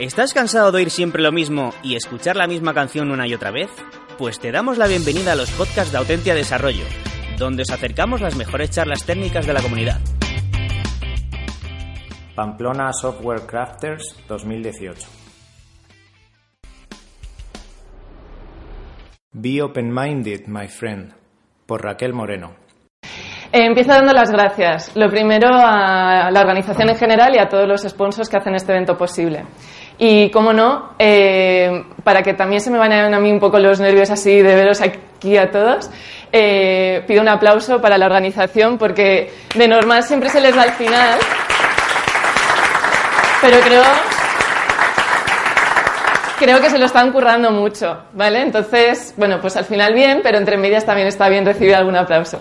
¿Estás cansado de oír siempre lo mismo y escuchar la misma canción una y otra vez? Pues te damos la bienvenida a los podcasts de Autentia Desarrollo, donde os acercamos las mejores charlas técnicas de la comunidad. Pamplona Software Crafters 2018. Be Open-Minded, my friend, por Raquel Moreno. Eh, empiezo dando las gracias. Lo primero a la organización en general y a todos los sponsors que hacen este evento posible. Y, como no, eh, para que también se me vayan a mí un poco los nervios así de veros aquí a todos, eh, pido un aplauso para la organización porque de normal siempre se les da al final. Pero creo, creo que se lo están currando mucho, ¿vale? Entonces, bueno, pues al final bien, pero entre medias también está bien recibir algún aplauso.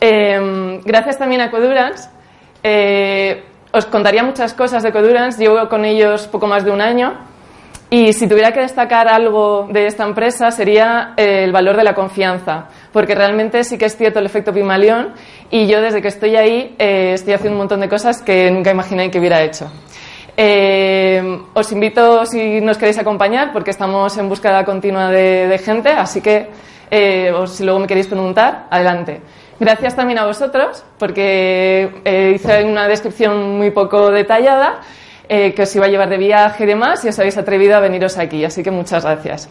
Eh, gracias también a Codurance. Os contaría muchas cosas de Codurance, llevo con ellos poco más de un año y si tuviera que destacar algo de esta empresa sería eh, el valor de la confianza, porque realmente sí que es cierto el efecto Pimalión y yo desde que estoy ahí eh, estoy haciendo un montón de cosas que nunca imaginé que hubiera hecho. Eh, os invito si nos queréis acompañar porque estamos en búsqueda continua de, gente, así que si luego me queréis preguntar, adelante. Gracias también a vosotros, porque eh, hice una descripción muy poco detallada, eh, que os iba a llevar de viaje y demás, y os habéis atrevido a veniros aquí, así que muchas gracias.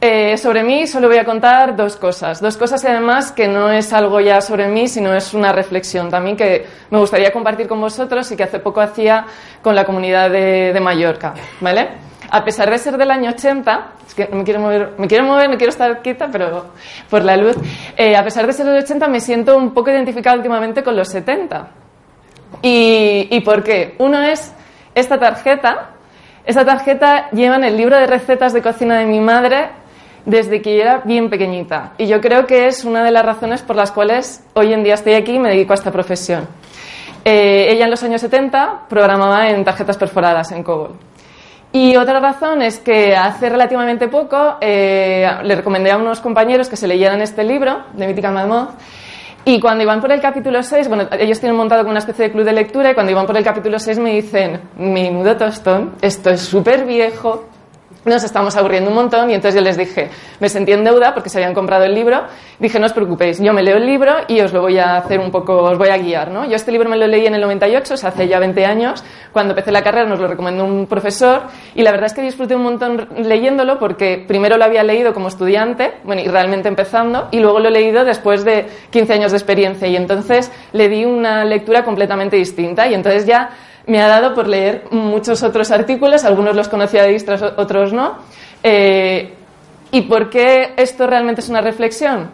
Eh, sobre mí solo voy a contar dos cosas. Dos cosas además que no es algo ya sobre mí, sino es una reflexión también que me gustaría compartir con vosotros y que hace poco hacía con la comunidad de, de Mallorca. ¿Vale? A pesar de ser del año 80, que no me quiero mover, me quiero mover, no quiero estar quieta, pero por la luz. Eh, a pesar de ser de 80, me siento un poco identificada últimamente con los 70. ¿Y, ¿Y por qué? Uno es esta tarjeta. Esta tarjeta lleva en el libro de recetas de cocina de mi madre desde que era bien pequeñita. Y yo creo que es una de las razones por las cuales hoy en día estoy aquí y me dedico a esta profesión. Eh, ella en los años 70 programaba en tarjetas perforadas en COBOL. Y otra razón es que hace relativamente poco eh, le recomendé a unos compañeros que se leyeran este libro de Mítica Mammoth y cuando iban por el capítulo 6, bueno, ellos tienen montado como una especie de club de lectura y cuando iban por el capítulo 6 me dicen, menudo tostón, esto es súper viejo, nos estamos aburriendo un montón y entonces yo les dije, me sentí en deuda porque se habían comprado el libro, dije, no os preocupéis, yo me leo el libro y os lo voy a hacer un poco, os voy a guiar, ¿no? Yo este libro me lo leí en el 98, o sea, hace ya 20 años, cuando empecé la carrera nos lo recomendó un profesor y la verdad es que disfruté un montón leyéndolo porque primero lo había leído como estudiante, bueno, y realmente empezando, y luego lo he leído después de 15 años de experiencia y entonces le di una lectura completamente distinta y entonces ya me ha dado por leer muchos otros artículos, algunos los conocía de otros no. Eh, ¿Y por qué esto realmente es una reflexión?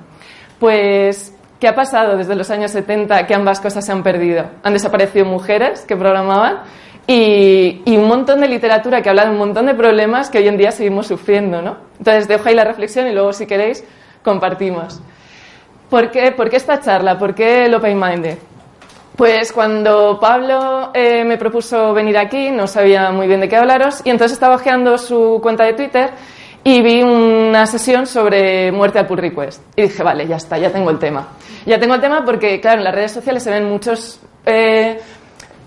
Pues, ¿qué ha pasado desde los años 70 que ambas cosas se han perdido? Han desaparecido mujeres que programaban y, y, un montón de literatura que habla de un montón de problemas que hoy en día seguimos sufriendo, ¿no? Entonces, dejo ahí la reflexión y luego, si queréis, compartimos. ¿Por qué, ¿Por qué esta charla? ¿Por qué el Open Minded? Pues cuando Pablo eh, me propuso venir aquí, no sabía muy bien de qué hablaros, y entonces estaba ojeando su cuenta de Twitter y vi una sesión sobre muerte al pull request. Y dije, vale, ya está, ya tengo el tema. Ya tengo el tema porque, claro, en las redes sociales se ven muchos eh,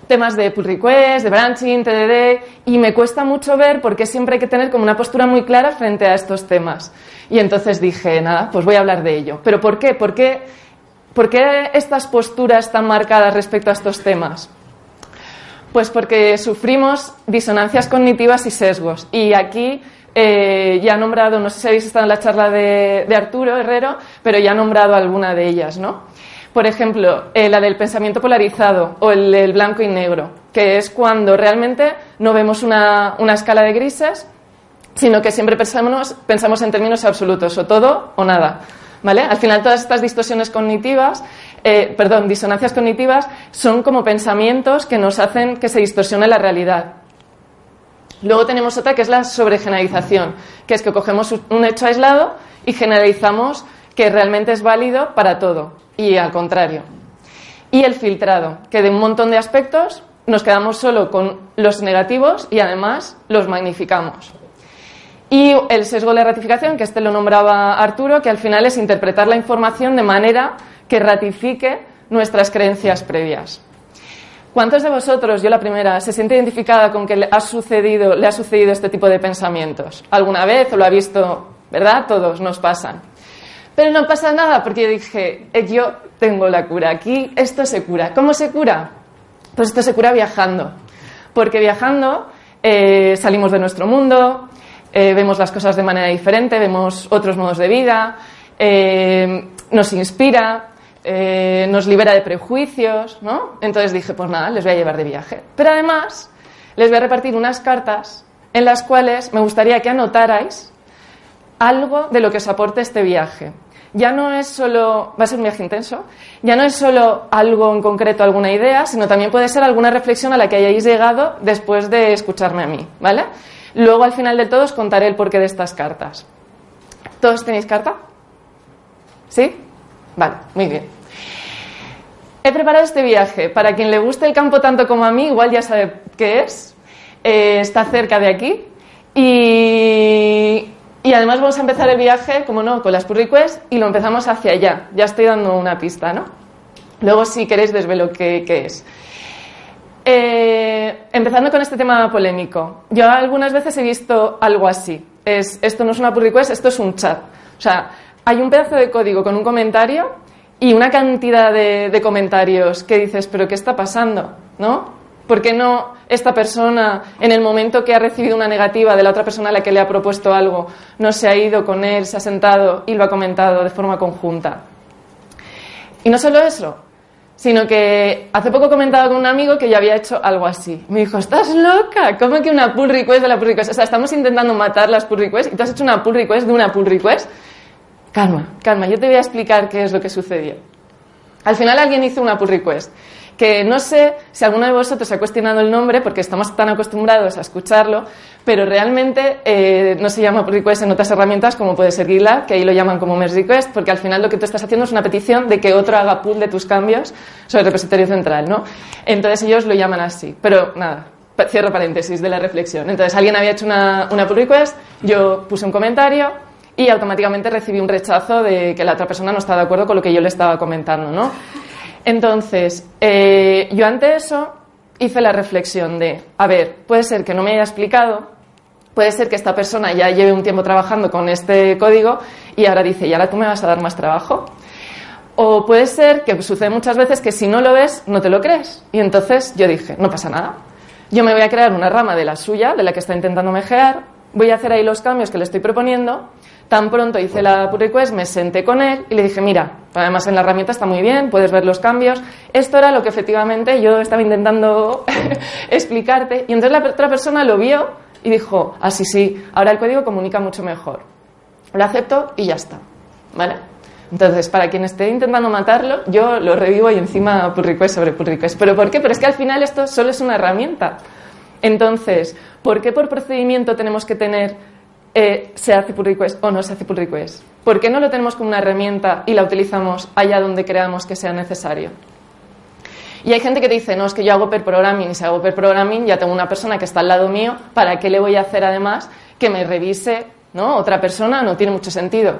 temas de pull request, de branching, TDD, y me cuesta mucho ver porque siempre hay que tener como una postura muy clara frente a estos temas. Y entonces dije, nada, pues voy a hablar de ello. ¿Pero por qué? ¿Por qué? ¿Por qué estas posturas están marcadas respecto a estos temas? Pues porque sufrimos disonancias cognitivas y sesgos. Y aquí eh, ya he nombrado, no sé si habéis estado en la charla de, Arturo Herrero, pero ya he nombrado alguna de ellas, ¿no? Por ejemplo, eh, la del pensamiento polarizado o el, del blanco y negro, que es cuando realmente no vemos una, una escala de grises, sino que siempre pensamos en términos absolutos, o todo o nada. Al final todas estas distorsiones cognitivas, eh, perdón, disonancias cognitivas son como pensamientos que nos hacen que se distorsione la realidad. Luego tenemos otra que es la sobregeneralización, que es que cogemos un hecho aislado y generalizamos que realmente es válido para todo y al contrario. Y el filtrado, que de un montón de aspectos nos quedamos solo con los negativos y además los magnificamos. Y el sesgo de ratificación, que este lo nombraba Arturo, que al final es interpretar la información de manera que ratifique nuestras creencias previas. ¿Cuántos de vosotros, yo la primera, se siente identificada con que le ha sucedido, le ha sucedido este tipo de pensamientos? ¿Alguna vez o lo ha visto? ¿Verdad? Todos nos pasan. Pero no pasa nada porque yo dije, eh, yo tengo la cura aquí, esto se cura. ¿Cómo se cura? Pues esto se cura viajando. Porque viajando eh, salimos de nuestro mundo, eh, vemos las cosas de manera diferente, vemos otros modos de vida, nos inspira, nos libera de prejuicios, ¿no? Entonces dije, pues nada, les voy a llevar de viaje. Pero además, les voy a repartir unas cartas en las cuales me gustaría que anotarais algo de lo que os aporte este viaje ya no es solo, va a ser un viaje intenso, ya no es solo algo en concreto, alguna idea, sino también puede ser alguna reflexión a la que hayáis llegado después de escucharme a mí, ¿vale? Luego al final de todo os contaré el porqué de estas cartas. ¿Todos tenéis carta? ¿Sí? Vale, muy bien. He preparado este viaje. Para quien le guste el campo tanto como a mí, igual ya sabe qué es. Eh, está cerca de aquí. Y y además vamos a empezar el viaje, como no, con las pull requests y lo empezamos hacia allá. Ya estoy dando una pista, ¿no? Luego, si queréis, desvelo qué, qué es. Eh, empezando con este tema polémico. Yo algunas veces he visto algo así. Es, esto no es una pull request, esto es un chat. O sea, hay un pedazo de código con un comentario y una cantidad de, de comentarios que dices, pero ¿qué está pasando? ¿No? ¿Por qué no esta persona, en el momento que ha recibido una negativa de la otra persona a la que le ha propuesto algo, no se ha ido con él, se ha sentado y lo ha comentado de forma conjunta? Y no solo eso, sino que hace poco he comentado con un amigo que ya había hecho algo así. Me dijo, ¿estás loca? ¿Cómo que una pull request de la pull request? O sea, estamos intentando matar las pull requests y tú has hecho una pull request de una pull request. Calma, calma, yo te voy a explicar qué es lo que sucedió. Al final alguien hizo una pull request que no sé si alguno de vosotros ha cuestionado el nombre porque estamos tan acostumbrados a escucharlo, pero realmente eh, no se llama pull request en otras herramientas como puede ser GitLab, que ahí lo llaman como merge request, porque al final lo que tú estás haciendo es una petición de que otro haga pull de tus cambios sobre el repositorio central, ¿no? Entonces ellos lo llaman así, pero nada. Cierro paréntesis de la reflexión. Entonces, alguien había hecho una, una pull request, yo puse un comentario, y automáticamente recibí un rechazo de que la otra persona no estaba de acuerdo con lo que yo le estaba comentando, ¿no? Entonces, eh, yo ante eso hice la reflexión de, a ver, puede ser que no me haya explicado, puede ser que esta persona ya lleve un tiempo trabajando con este código y ahora dice, y ahora tú me vas a dar más trabajo. O puede ser que sucede muchas veces que si no lo ves, no te lo crees. Y entonces yo dije, no pasa nada. Yo me voy a crear una rama de la suya, de la que está intentando mejear, voy a hacer ahí los cambios que le estoy proponiendo Tan pronto hice la pull request, me senté con él y le dije, mira, además en la herramienta está muy bien, puedes ver los cambios. Esto era lo que efectivamente yo estaba intentando explicarte. Y entonces la otra persona lo vio y dijo, ah, sí, sí, ahora el código comunica mucho mejor. Lo acepto y ya está. ¿Vale? Entonces, para quien esté intentando matarlo, yo lo revivo y encima pull request sobre pull request. ¿Pero por qué? Pero es que al final esto solo es una herramienta. Entonces, ¿por qué por procedimiento tenemos que tener eh, se hace pull request o no se hace pull request. ¿Por qué no lo tenemos como una herramienta y la utilizamos allá donde creamos que sea necesario? Y hay gente que dice, no, es que yo hago per programming y si hago per programming ya tengo una persona que está al lado mío, ¿para qué le voy a hacer además que me revise ¿no? otra persona? No tiene mucho sentido.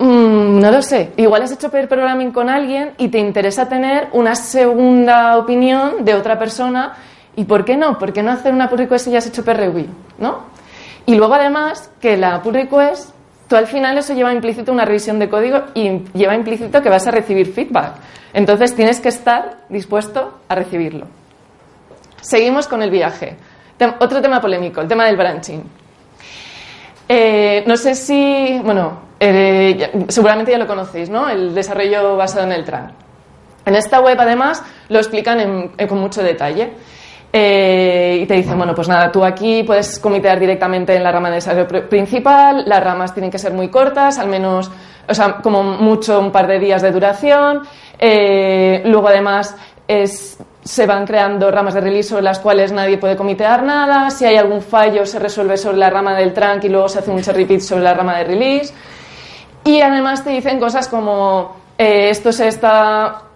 Mm, no lo sé. Igual has hecho per programming con alguien y te interesa tener una segunda opinión de otra persona. ¿Y por qué no? ¿Por qué no hacer una pull request si ya has hecho review? ¿No? Y luego además que la pull request, tú al final eso lleva implícito una revisión de código y lleva implícito que vas a recibir feedback. Entonces tienes que estar dispuesto a recibirlo. Seguimos con el viaje. otro tema polémico, el tema del branching. Eh, no sé si, bueno, eh, seguramente ya lo conocéis, ¿no? El desarrollo basado en el TRAN. En esta web, además, lo explican con mucho detalle. Eh, y te dicen, bueno, pues nada, tú aquí puedes comitear directamente en la rama de desarrollo principal, las ramas tienen que ser muy cortas, al menos, o sea, como mucho un par de días de duración. Eh, luego, además, se van creando ramas de release sobre las cuales nadie puede comitear nada. Si hay algún fallo, se resuelve sobre la rama del trunk y luego se hace un cherry sobre la rama de release. Y además te dicen cosas como, eh, esto se está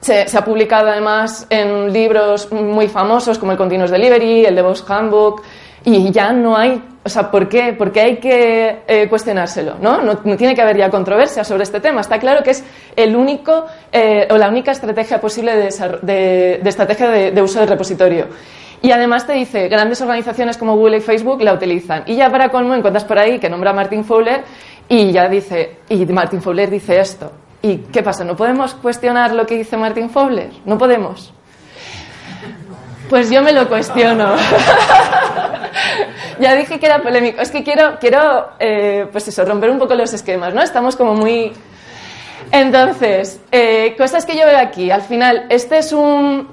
se, ha publicado además en libros muy famosos como el Continuous Delivery, el DevOps Handbook, y ya no hay, o sea, ¿por qué, Porque hay que eh, cuestionárselo? ¿no? ¿no? tiene que haber ya controversia sobre este tema. Está claro que es el único eh, o la única estrategia posible de, estrategia de, uso del repositorio. Y además te dice, grandes organizaciones como Google y Facebook la utilizan. Y ya para colmo encuentras por ahí que nombra a Martin Fowler y ya dice, y Martin Fowler dice esto. ¿Y qué pasa? ¿No podemos cuestionar lo que dice Martin Fowler? No podemos. Pues yo me lo cuestiono. ya dije que era polémico. Es que quiero, quiero eh, pues eso, romper un poco los esquemas, ¿no? Estamos como muy... Entonces, eh, cosas que yo veo aquí. Al final, este es un,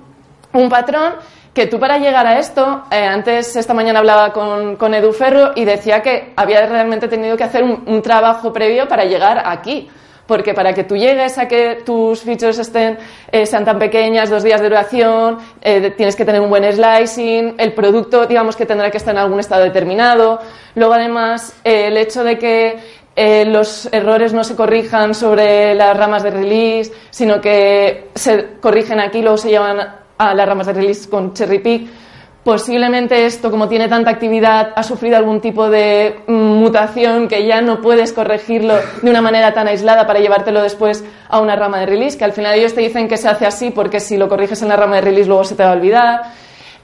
un patrón que tú para llegar a esto, eh, antes esta mañana hablaba con, con, Edu Ferro y decía que había realmente tenido que hacer un trabajo previo para llegar aquí porque para que tú llegues a que tus features estén, eh, sean tan pequeñas, dos días de duración, eh, tienes que tener un buen slicing, el producto, digamos que tendrá que estar en algún estado determinado. Luego, además, eh, el hecho de que los errores no se corrijan sobre las ramas de release, sino que se corrigen aquí, luego se llevan a las ramas de release con cherry pick posiblemente esto, como tiene tanta actividad, ha sufrido algún tipo de mm, mutación que ya no puedes corregirlo de una manera tan aislada para llevártelo después a una rama de release, que al final ellos te dicen que se hace así porque si lo corriges en la rama de release luego se te va a olvidar.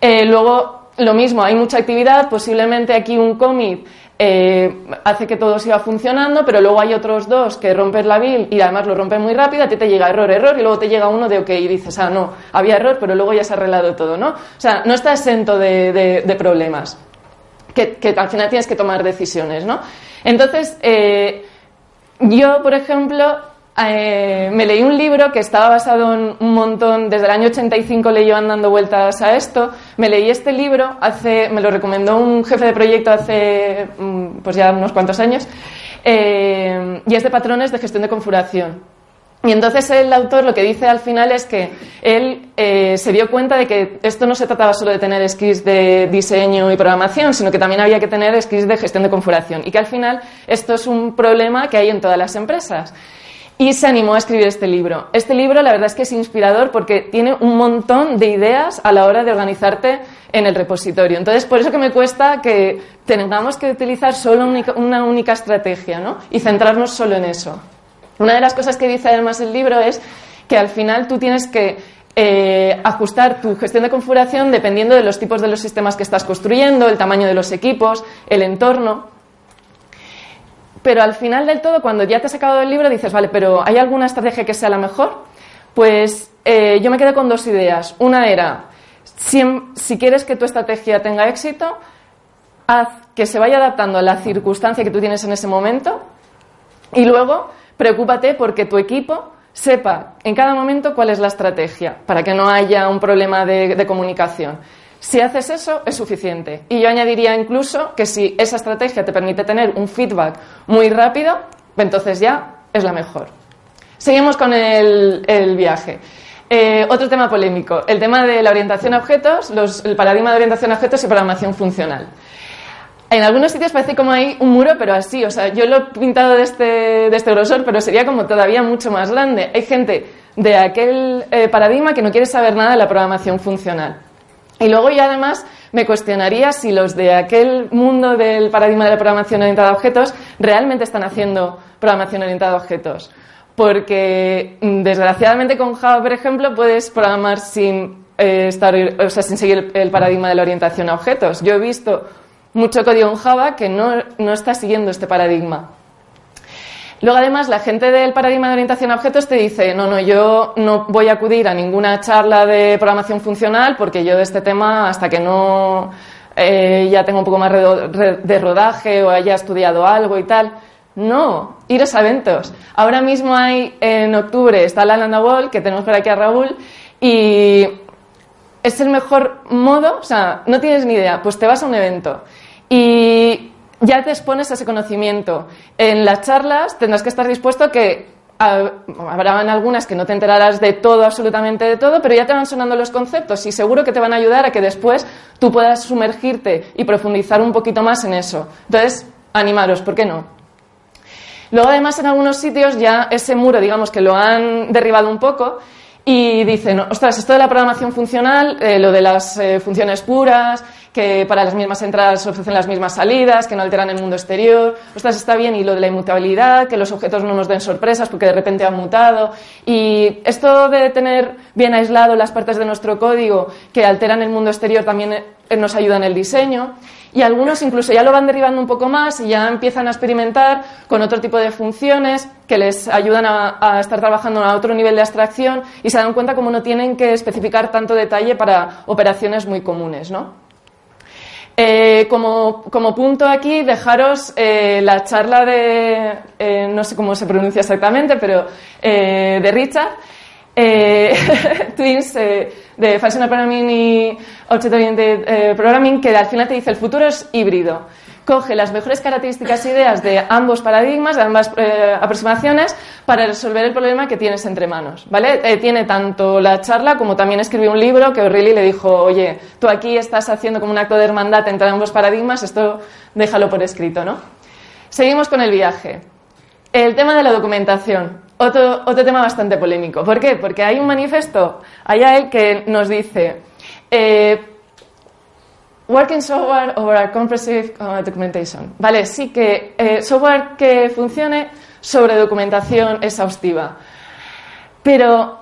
Eh, luego, lo mismo, hay mucha actividad, posiblemente aquí un commit eh, hace que todo siga funcionando, pero luego hay otros dos que rompes la build y además lo rompen muy rápido, a ti te llega error, error, y luego te llega uno de ok, y dices, ah, no, había error, pero luego ya se ha arreglado todo, ¿no? O sea, no está exento de, problemas, que, al final tienes que tomar decisiones, ¿no? Entonces, eh, yo, por ejemplo, eh, me leí un libro que estaba basado en un montón, desde el año 85 leí andando vueltas a esto, me leí este libro, hace, me lo recomendó un jefe de proyecto hace mm, pues ya unos cuantos años, eh, y es de patrones de gestión de configuración. Y entonces el autor lo que dice al final es que él eh, se dio cuenta de que esto no se trataba solo de tener skills de diseño y programación, sino que también había que tener skills de gestión de configuración. Y que al final esto es un problema que hay en todas las empresas y se animó a escribir este libro. Este libro la verdad es que es inspirador porque tiene un montón de ideas a la hora de organizarte en el repositorio. Entonces, por eso que me cuesta que tengamos que utilizar solo una única estrategia ¿no? y centrarnos solo en eso. Una de las cosas que dice además el libro es que al final tú tienes que eh, ajustar tu gestión de configuración dependiendo de los tipos de los sistemas que estás construyendo, el tamaño de los equipos, el entorno. Pero al final del todo, cuando ya te has sacado el libro, dices, vale, pero ¿hay alguna estrategia que sea la mejor? Pues eh, yo me quedé con dos ideas. Una era, si, si quieres que tu estrategia tenga éxito, haz que se vaya adaptando a la circunstancia que tú tienes en ese momento y luego preocúpate porque tu equipo sepa en cada momento cuál es la estrategia para que no haya un problema de comunicación. Si haces eso, es suficiente. Y yo añadiría incluso que si esa estrategia te permite tener un feedback muy rápido, entonces ya es la mejor. Seguimos con el, viaje. Eh, otro tema polémico, el tema de la orientación a objetos, el paradigma de orientación a objetos y programación funcional. En algunos sitios parece como hay un muro, pero así, o sea, yo lo he pintado de este, de este grosor, pero sería como todavía mucho más grande. Hay gente de aquel eh, paradigma que no quiere saber nada de la programación funcional. Y luego ya además me cuestionaría si los de aquel mundo del paradigma de la programación orientada a objetos realmente están haciendo programación orientada a objetos. Porque mm, desgraciadamente con Java, por ejemplo, puedes programar sin, eh, estar, o sea, sin seguir el, paradigma de la orientación a objetos. Yo he visto mucho código en Java que no, no está siguiendo este paradigma. Luego, además, la gente del paradigma de orientación a objetos te dice, no, no, yo no voy a acudir a ninguna charla de programación funcional porque yo de este tema, hasta que no eh, ya tengo un poco más de rodaje o haya estudiado algo y tal. No, iros a eventos. Ahora mismo hay, en octubre, está la Landa Wall, que tenemos por aquí a Raúl, y es el mejor modo, o sea, no tienes ni idea, pues te vas a un evento. Y ya te expones a ese conocimiento. En las charlas tendrás que estar dispuesto a que habrán algunas que no te enterarás de todo, absolutamente de todo, pero ya te van sonando los conceptos y seguro que te van a ayudar a que después tú puedas sumergirte y profundizar un poquito más en eso. Entonces, animaros, ¿por qué no? Luego, además, en algunos sitios ya ese muro, digamos que lo han derribado un poco y dicen, ostras, esto de la programación funcional, eh, lo de las eh, funciones puras, que para las mismas entradas ofrecen las mismas salidas, que no alteran el mundo exterior, ostras, está bien, y lo de la inmutabilidad, que los objetos no nos den sorpresas porque de repente han mutado, y esto de tener bien aislado las partes de nuestro código que alteran el mundo exterior también eh, nos ayuda en el diseño. Y algunos incluso ya lo van derivando un poco más y ya empiezan a experimentar con otro tipo de funciones que les ayudan a, estar trabajando a otro nivel de abstracción y se dan cuenta cómo no tienen que especificar tanto detalle para operaciones muy comunes, ¿no? Eh, como, punto aquí, dejaros eh, la charla de, eh, no sé cómo se pronuncia exactamente, pero de Richard, Twins de Functional Programming y Object Oriented eh, Programming, que al final te dice el futuro es híbrido. Coge las mejores características e ideas de ambos paradigmas, de ambas eh, aproximaciones, para resolver el problema que tienes entre manos. ¿vale? Eh, tiene tanto la charla como también escribió un libro que O'Reilly le dijo, oye, tú aquí estás haciendo como un acto de hermandad entre ambos paradigmas, esto déjalo por escrito. ¿no? Seguimos con el viaje. El tema de la documentación. Otro, otro tema bastante polémico. ¿Por qué? Porque hay un manifiesto allá él que nos dice eh, Working software over a comprehensive uh, documentation. Vale, sí que eh, software que funcione sobre documentación exhaustiva. Pero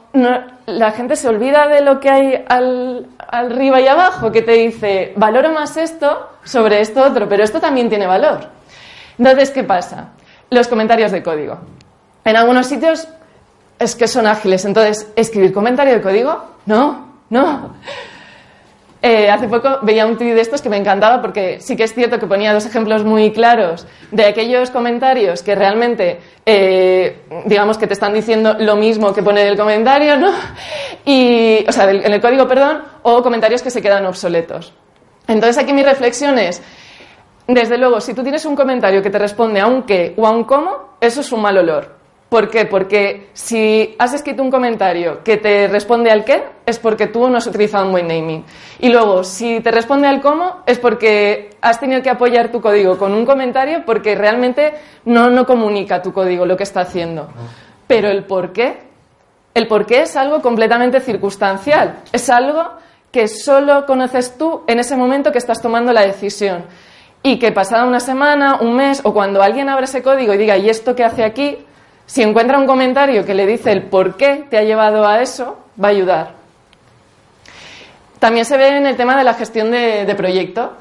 la gente se olvida de lo que hay al, arriba y abajo, que te dice, valoro más esto sobre esto otro, pero esto también tiene valor. Entonces, ¿qué pasa? Los comentarios de código. En algunos sitios es que son ágiles, entonces, ¿escribir comentario de código? No, no. Eh, hace poco veía un tweet de estos que me encantaba porque sí que es cierto que ponía dos ejemplos muy claros de aquellos comentarios que realmente, eh, digamos que te están diciendo lo mismo que pone en el comentario, ¿no? Y, o sea, en el código, perdón, o comentarios que se quedan obsoletos. Entonces aquí mi reflexión es, desde luego, si tú tienes un comentario que te responde a un qué o a un cómo, eso es un mal olor. ¿Por qué? Porque si has escrito un comentario que te responde al qué, es porque tú no has utilizado un buen naming. Y luego, si te responde al cómo, es porque has tenido que apoyar tu código con un comentario porque realmente no, no comunica tu código lo que está haciendo. Pero el por qué, el por qué es algo completamente circunstancial. Es algo que solo conoces tú en ese momento que estás tomando la decisión. Y que pasada una semana, un mes, o cuando alguien abra ese código y diga, ¿y esto qué hace aquí? Si encuentra un comentario que le dice el por qué te ha llevado a eso, va a ayudar. También se ve en el tema de la gestión de, proyecto.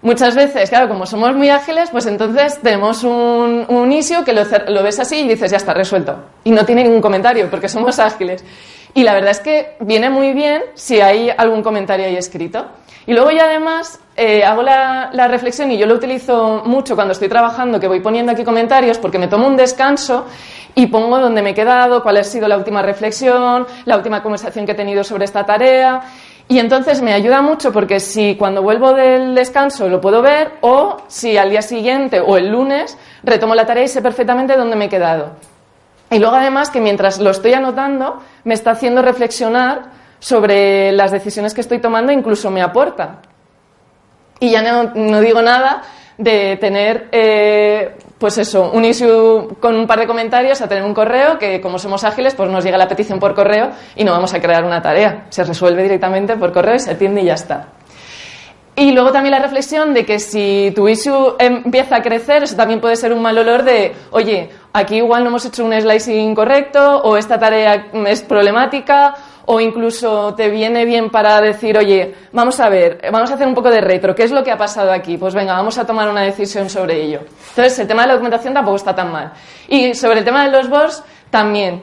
Muchas veces, claro, como somos muy ágiles, pues entonces tenemos un, un que lo, lo, ves así y dices, ya está resuelto. Y no tiene ningún comentario porque somos ágiles. Y la verdad es que viene muy bien si hay algún comentario ahí escrito. Y luego ya además eh, hago la, reflexión y yo lo utilizo mucho cuando estoy trabajando, que voy poniendo aquí comentarios porque me tomo un descanso y pongo donde me he quedado, cuál ha sido la última reflexión, la última conversación que he tenido sobre esta tarea. Y entonces me ayuda mucho porque si cuando vuelvo del descanso lo puedo ver o si al día siguiente o el lunes retomo la tarea y sé perfectamente dónde me he quedado. Y luego además que mientras lo estoy anotando me está haciendo reflexionar sobre las decisiones que estoy tomando incluso me aporta. Y ya no, digo nada de tener, eh, pues eso, un issue con un par de comentarios a tener un correo que, como somos ágiles, pues nos llega la petición por correo y no vamos a crear una tarea. Se resuelve directamente por correo y se atiende y ya está. Y luego también la reflexión de que si tu issue empieza a crecer, eso también puede ser un mal olor de, oye, aquí igual no hemos hecho un slicing correcto, o esta tarea es problemática, o incluso te viene bien para decir, oye, vamos a ver, vamos a hacer un poco de retro, ¿qué es lo que ha pasado aquí? Pues venga, vamos a tomar una decisión sobre ello. Entonces, el tema de la documentación tampoco está tan mal. Y sobre el tema de los boards, también.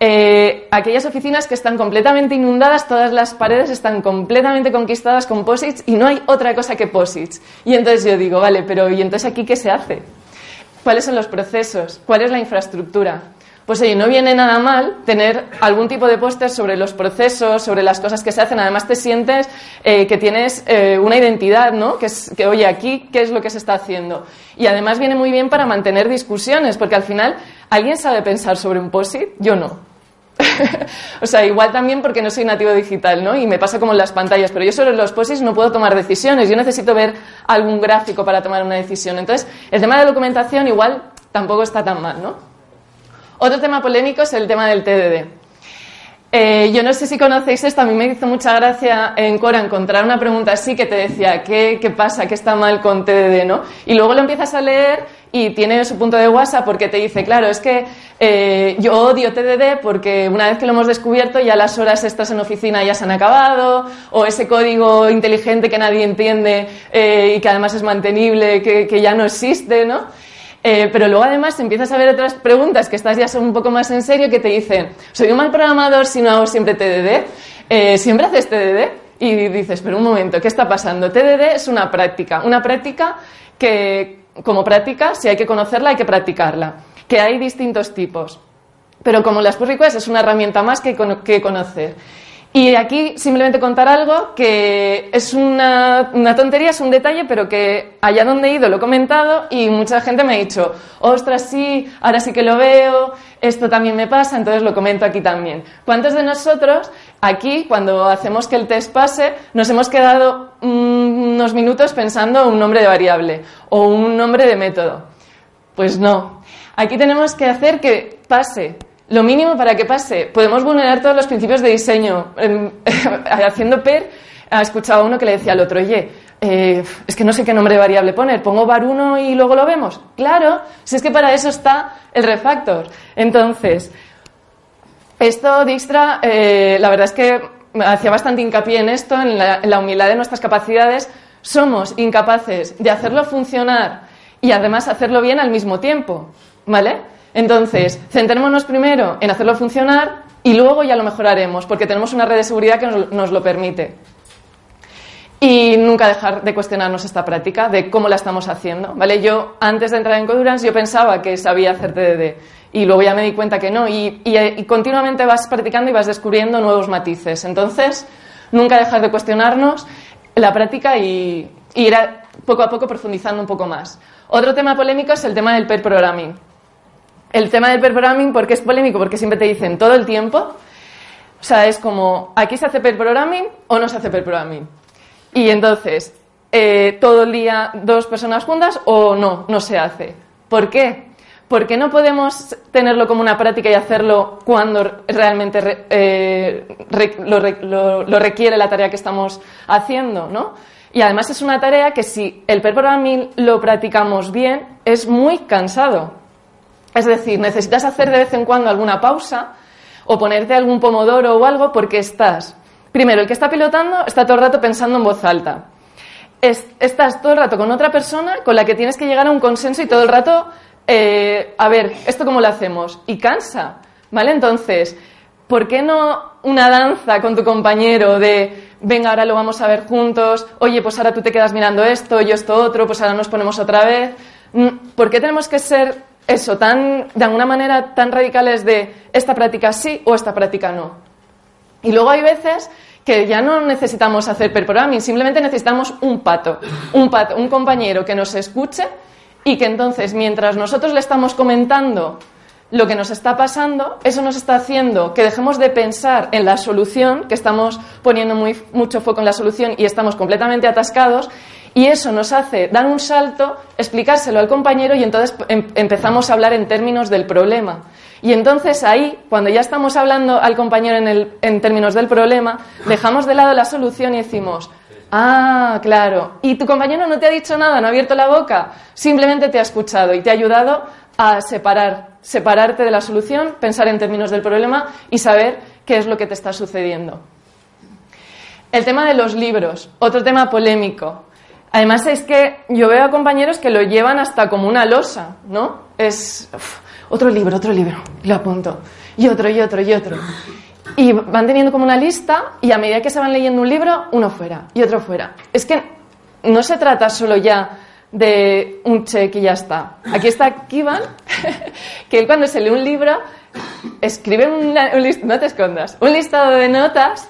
Eh, aquellas oficinas que están completamente inundadas, todas las paredes están completamente conquistadas con posits y no hay otra cosa que posits. Y entonces yo digo, vale, pero ¿y entonces aquí qué se hace? ¿Cuáles son los procesos? ¿Cuál es la infraestructura? Pues oye, no viene nada mal tener algún tipo de póster sobre los procesos, sobre las cosas que se hacen. Además te sientes eh, que tienes eh, una identidad, ¿no? Que, es, que, oye, aquí, ¿qué es lo que se está haciendo? Y además viene muy bien para mantener discusiones, porque al final, ¿alguien sabe pensar sobre un POSIT? Yo no. o sea, igual también porque no soy nativo digital, ¿no? Y me pasa como en las pantallas, pero yo sobre los POSITs no puedo tomar decisiones. Yo necesito ver algún gráfico para tomar una decisión. Entonces, el tema de documentación igual tampoco está tan mal, ¿no? Otro tema polémico es el tema del TDD. Eh, yo no sé si conocéis esto, a mí me hizo mucha gracia en Cora encontrar una pregunta así que te decía, ¿qué, qué pasa? ¿Qué está mal con TDD? ¿no? Y luego lo empiezas a leer y tiene su punto de WhatsApp porque te dice, claro, es que eh, yo odio TDD porque una vez que lo hemos descubierto ya las horas estas en oficina ya se han acabado, o ese código inteligente que nadie entiende eh, y que además es mantenible, que, que ya no existe, ¿no? Eh, pero luego además empiezas a ver otras preguntas que estás ya son un poco más en serio que te dicen, soy un mal programador si no hago siempre TDD, eh, siempre haces TDD y dices, pero un momento, ¿qué está pasando? TDD es una práctica, una práctica que como práctica, si hay que conocerla, hay que practicarla, que hay distintos tipos. Pero como las pull requests es una herramienta más que, que conocer. Y aquí simplemente contar algo que es una, una, tontería, es un detalle, pero que allá donde he ido lo he comentado y mucha gente me ha dicho, ostras, sí, ahora sí que lo veo, esto también me pasa, entonces lo comento aquí también. ¿Cuántos de nosotros aquí, cuando hacemos que el test pase, nos hemos quedado unos minutos pensando un nombre de variable o un nombre de método? Pues no. Aquí tenemos que hacer que pase lo mínimo para que pase. Podemos vulnerar todos los principios de diseño. Haciendo PER, ha escuchado a uno que le decía al otro, oye, eh, es que no sé qué nombre de variable poner, pongo var1 y luego lo vemos. Claro, si es que para eso está el refactor. Entonces, esto Dijkstra, eh, la verdad es que hacía bastante hincapié en esto, en la humildad de nuestras capacidades. Somos incapaces de hacerlo funcionar y además hacerlo bien al mismo tiempo. ¿Vale? Entonces, centrémonos primero en hacerlo funcionar y luego ya lo mejoraremos, porque tenemos una red de seguridad que nos, lo permite. Y nunca dejar de cuestionarnos esta práctica, de cómo la estamos haciendo. ¿vale? Yo, antes de entrar en Codurance, yo pensaba que sabía hacer TDD y luego ya me di cuenta que no. Y, continuamente vas practicando y vas descubriendo nuevos matices. Entonces, nunca dejar de cuestionarnos la práctica y, ir poco a poco profundizando un poco más. Otro tema polémico es el tema del pair programming el tema del pair programming, ¿por qué es polémico? Porque siempre te dicen todo el tiempo. O sea, es como, ¿aquí se hace pair programming o no se hace pair programming? Y entonces, eh, todo el día dos personas juntas o no, no se hace. ¿Por qué? Porque no podemos tenerlo como una práctica y hacerlo cuando realmente eh, lo, requiere la tarea que estamos haciendo, ¿no? Y además es una tarea que si el pair programming lo practicamos bien, es muy cansado. Es decir, necesitas hacer de vez en cuando alguna pausa o ponerte algún pomodoro o algo porque estás, primero, el que está pilotando está todo el rato pensando en voz alta. estás todo el rato con otra persona con la que tienes que llegar a un consenso y todo el rato, eh, a ver, ¿esto cómo lo hacemos? Y cansa, ¿vale? Entonces, ¿por qué no una danza con tu compañero de, venga, ahora lo vamos a ver juntos, oye, pues ahora tú te quedas mirando esto, yo esto otro, pues ahora nos ponemos otra vez? Mm, ¿Por qué tenemos que ser eso, tan, de alguna manera tan radicales de esta práctica sí o esta práctica no. Y luego hay veces que ya no necesitamos hacer per programming, simplemente necesitamos un pato, un pato, un compañero que nos escuche y que entonces mientras nosotros le estamos comentando lo que nos está pasando, eso nos está haciendo que dejemos de pensar en la solución, que estamos poniendo muy, mucho foco en la solución y estamos completamente atascados y eso nos hace dar un salto, explicárselo al compañero y entonces em, empezamos a hablar en términos del problema. Y entonces ahí, cuando ya estamos hablando al compañero en, el, en términos del problema, dejamos de lado la solución y decimos, ah, claro, y tu compañero no te ha dicho nada, no ha abierto la boca, simplemente te ha escuchado y te ha ayudado a separar, separarte de la solución, pensar en términos del problema y saber qué es lo que te está sucediendo. El tema de los libros, otro tema polémico. Además es que yo veo a compañeros que lo llevan hasta como una losa, ¿no? Es otro libro, otro libro, lo apunto, y otro, y otro, y otro. Y van teniendo como una lista y a medida que se van leyendo un libro, uno fuera y otro fuera. Es que no se trata solo ya de un check y ya está. Aquí está Kivan, que él cuando se lee un libro escribe un, un no te escondas, un listado de notas,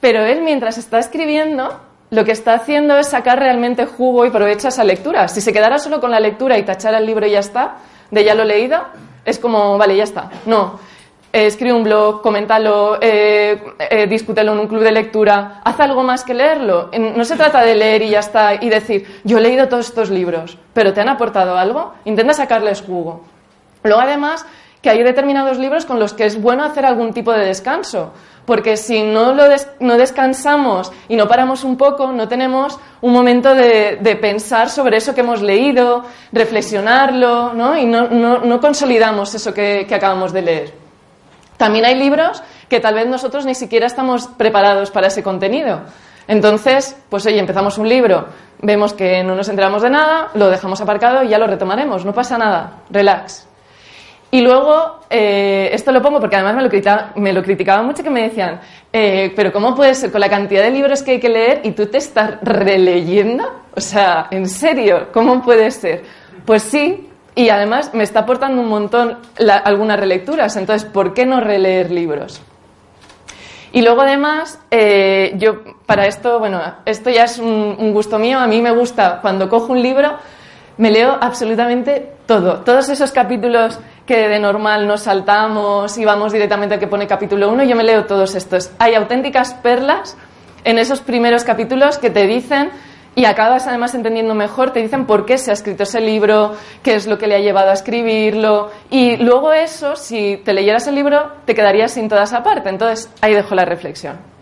pero él mientras está escribiendo lo que está haciendo es sacar realmente jugo y provecho a esa lectura. Si se quedara solo con la lectura y tachara el libro y ya está, de ya lo leído, es como, vale, ya está. No. Eh, escribe un blog, coméntalo, eh, eh, discútelo en un club de lectura, haz algo más que leerlo. No se trata de leer y ya está y decir, yo he leído todos estos libros, pero ¿te han aportado algo? Intenta sacarles jugo. Luego, además, que hay determinados libros con los que es bueno hacer algún tipo de descanso. Porque si no, lo no descansamos y no paramos un poco, no tenemos un momento de, pensar sobre eso que hemos leído, reflexionarlo, ¿no? y no, no, consolidamos eso que, que acabamos de leer. También hay libros que tal vez nosotros ni siquiera estamos preparados para ese contenido. Entonces, pues oye, empezamos un libro, vemos que no nos enteramos de nada, lo dejamos aparcado y ya lo retomaremos, no pasa nada, relax. Y luego, eh, esto lo pongo porque además me lo, criticaban mucho que me decían, eh, pero ¿cómo puede ser con la cantidad de libros que hay que leer y tú te estás releyendo? O sea, ¿en serio? ¿Cómo puede ser? Pues sí, y además me está aportando un montón algunas relecturas, entonces, ¿por qué no releer libros? Y luego además, eh, yo para esto, bueno, esto ya es un gusto mío, a mí me gusta cuando cojo un libro, me leo absolutamente todo, todos esos capítulos que de normal nos saltamos y vamos directamente al que pone capítulo 1, yo me leo todos estos. Hay auténticas perlas en esos primeros capítulos que te dicen, y acabas además entendiendo mejor, te dicen por qué se ha escrito ese libro, qué es lo que le ha llevado a escribirlo, y luego eso, si te leyeras el libro, te quedarías sin toda esa parte. Entonces, ahí dejo la reflexión.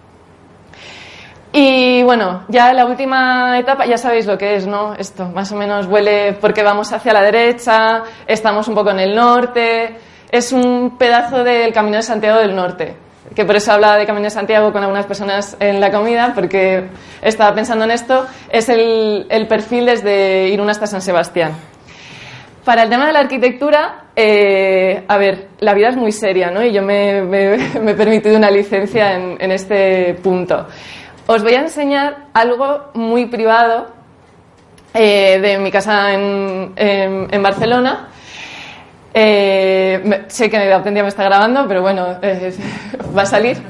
Y bueno, ya la última etapa, ya sabéis lo que es, ¿no? Esto, más o menos huele porque vamos hacia la derecha, estamos un poco en el norte, es un pedazo del Camino de Santiago del Norte, que por eso hablaba de Camino de Santiago con algunas personas en la comida, porque estaba pensando en esto, es el, el perfil desde Irún hasta San Sebastián. Para el tema de la arquitectura, eh, a ver, la vida es muy seria, ¿no? Y yo me, he permitido una licencia en, en este punto. Os voy a enseñar algo muy privado eh, de mi casa en, Barcelona. Eh, sé que la me está grabando, pero bueno, va a salir.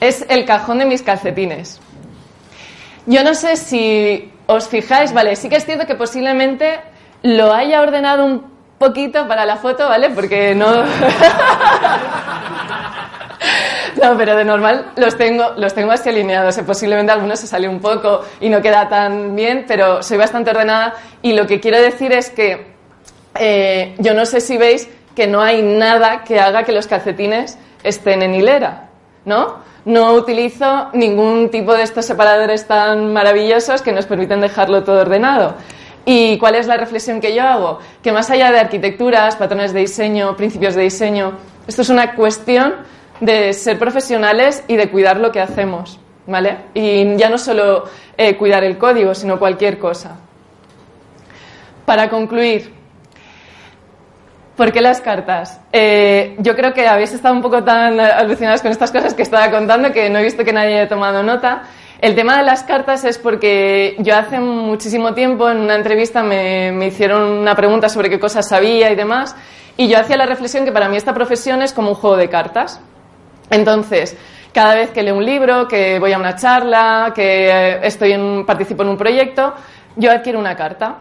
Es el cajón de mis calcetines. Yo no sé si os fijáis, vale, sí que es cierto que posiblemente lo haya ordenado un poquito para la foto, ¿vale? Porque no. No, pero de normal los tengo, los tengo así alineados. Posiblemente algunos se sale un poco y no queda tan bien, pero soy bastante ordenada. Y lo que quiero decir es que eh, yo no sé si veis que no hay nada que haga que los calcetines estén en hilera, ¿no? No utilizo ningún tipo de estos separadores tan maravillosos que nos permiten dejarlo todo ordenado. ¿Y cuál es la reflexión que yo hago? Que más allá de arquitecturas, patrones de diseño, principios de diseño, esto es una cuestión de ser profesionales y de cuidar lo que hacemos, ¿vale? Y ya no solo eh, cuidar el código, sino cualquier cosa. Para concluir, ¿por qué las cartas? Eh, yo creo que habéis estado un poco tan alucinados con estas cosas que estaba contando que no he visto que nadie haya tomado nota. El tema de las cartas es porque yo hace muchísimo tiempo en una entrevista me, me hicieron una pregunta sobre qué cosas sabía y demás, y yo hacía la reflexión que para mí esta profesión es como un juego de cartas. Entonces, cada vez que leo un libro, que voy a una charla, que eh, estoy en, participo en un proyecto, yo adquiero una carta.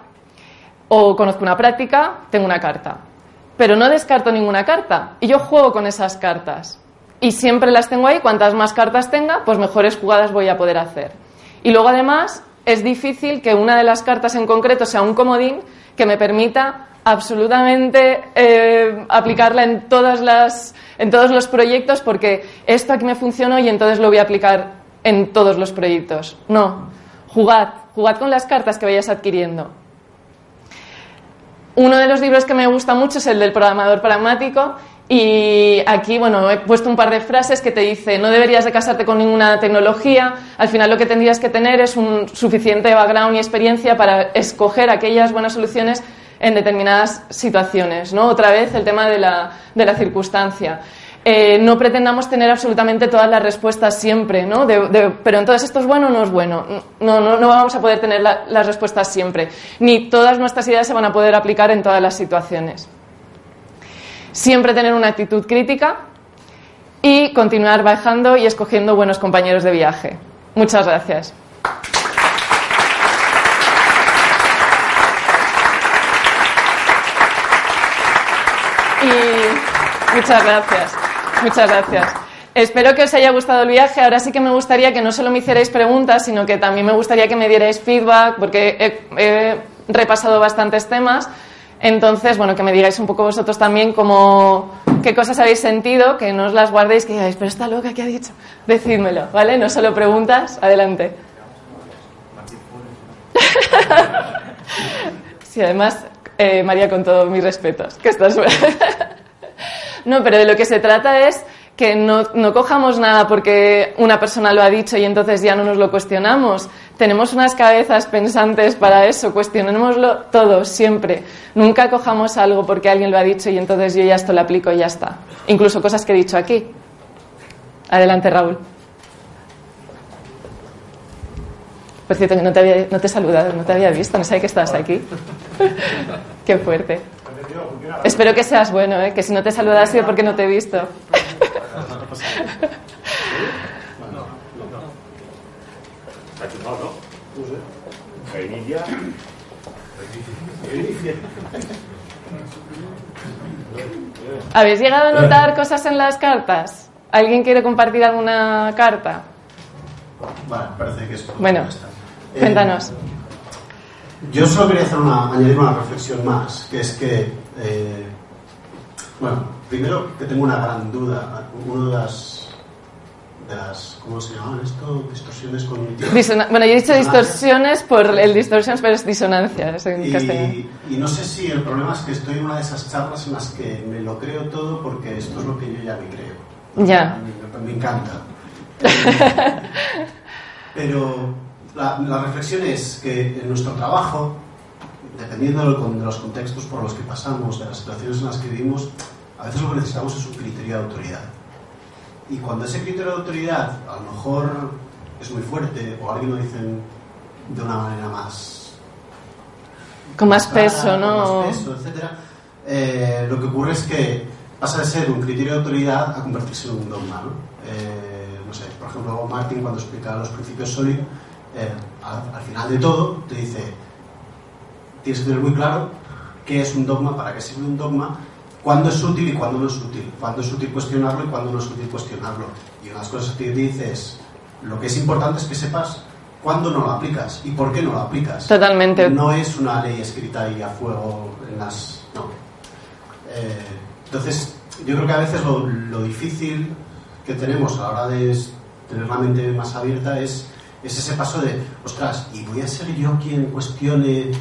O conozco una práctica, tengo una carta. Pero no descarto ninguna carta. Y yo juego con esas cartas. Y siempre las tengo ahí. Cuantas más cartas tenga, pues mejores jugadas voy a poder hacer. Y luego, además, es difícil que una de las cartas en concreto sea un comodín que me permita absolutamente eh, aplicarla en todas las en todos los proyectos porque esto aquí me funcionó y entonces lo voy a aplicar en todos los proyectos. No, jugad, jugad con las cartas que vayas adquiriendo. Uno de los libros que me gusta mucho es el del programador pragmático y aquí, bueno, he puesto un par de frases que te dice, no deberías de casarte con ninguna tecnología, al final lo que tendrías que tener es un suficiente background y experiencia para escoger aquellas buenas soluciones en determinadas situaciones. ¿no? Otra vez el tema de la, de la circunstancia. Eh, no pretendamos tener absolutamente todas las respuestas siempre, ¿no? pero entonces esto es bueno o no es bueno. No, no, no vamos a poder tener las respuestas siempre, ni todas nuestras ideas se van a poder aplicar en todas las situaciones. Siempre tener una actitud crítica y continuar bajando y escogiendo buenos compañeros de viaje. Muchas gracias. Y muchas gracias, muchas gracias. Espero que os haya gustado el viaje. Ahora sí que me gustaría que no solo me hicierais preguntas, sino que también me gustaría que me dierais feedback, porque he, repasado bastantes temas. Entonces, bueno, que me digáis un poco vosotros también cómo, qué cosas habéis sentido, que no os las guardéis, que digáis, pero está loca, ¿qué ha dicho? Decídmelo, ¿vale? No solo preguntas, adelante. sí, además, eh, María, con todos mis respetos, que estás... no, pero de lo que se trata es que no, no, cojamos nada porque una persona lo ha dicho y entonces ya no nos lo cuestionamos. Tenemos unas cabezas pensantes para eso, cuestionémoslo todo, siempre. Nunca cojamos algo porque alguien lo ha dicho y entonces yo ya esto lo aplico y ya está. Incluso cosas que he dicho aquí. Adelante, Raúl. Por cierto, que no te, había, no te he saludado, no te había visto, no sabía que estabas aquí. Qué fuerte. Espero que seas bueno, ¿eh? que si no te he saludado ha sido porque no te he visto. ¿Habéis llegado a notar cosas en las cartas? ¿Alguien quiere compartir alguna carta? Vale, parece que es. Bueno, Eh, cuéntanos. Yo solo quería hacer una, añadir una reflexión más, que es que, eh, bueno, primero que tengo una gran duda. Una de las, de las ¿cómo se llaman esto? Distorsiones cognitivas. Disona- bueno, yo he dicho distorsiones por el distorsiones, pero es disonancia castellano. Y, no sé si el problema es que estoy en una de esas charlas en las que me lo creo todo porque esto es lo que yo ya me creo. Ya. Me, me encanta. Pero la, la reflexión es que en nuestro trabajo, dependiendo de, lo- de los contextos por los que pasamos, de las situaciones en las que vivimos, a veces lo que necesitamos es un criterio de autoridad. Y cuando ese criterio de autoridad a lo mejor es muy fuerte o alguien lo dice de una manera más Con más clara, peso, con ¿no? más peso, etcétera, eh, lo que ocurre es que pasa de ser un criterio de autoridad a convertirse en un dogma. ¿no? Eh, no sé, por ejemplo, Martin cuando explica los principios sólidos, al, al final de todo te dice, tienes que tener muy claro qué es un dogma, para qué sirve un dogma, cuándo es útil y cuándo no es útil, cuándo es útil cuestionarlo y cuándo no es útil cuestionarlo. Y una de las cosas que te dice es, lo que es importante es que sepas cuándo no lo aplicas y por qué no lo aplicas. Totalmente. No es una ley escrita ahí a fuego en las... No. Eh, entonces, yo creo que a veces lo, lo difícil que tenemos a la hora de tener la mente más abierta es, es ese paso de, ostras, ¿y voy a ser yo quien cuestione,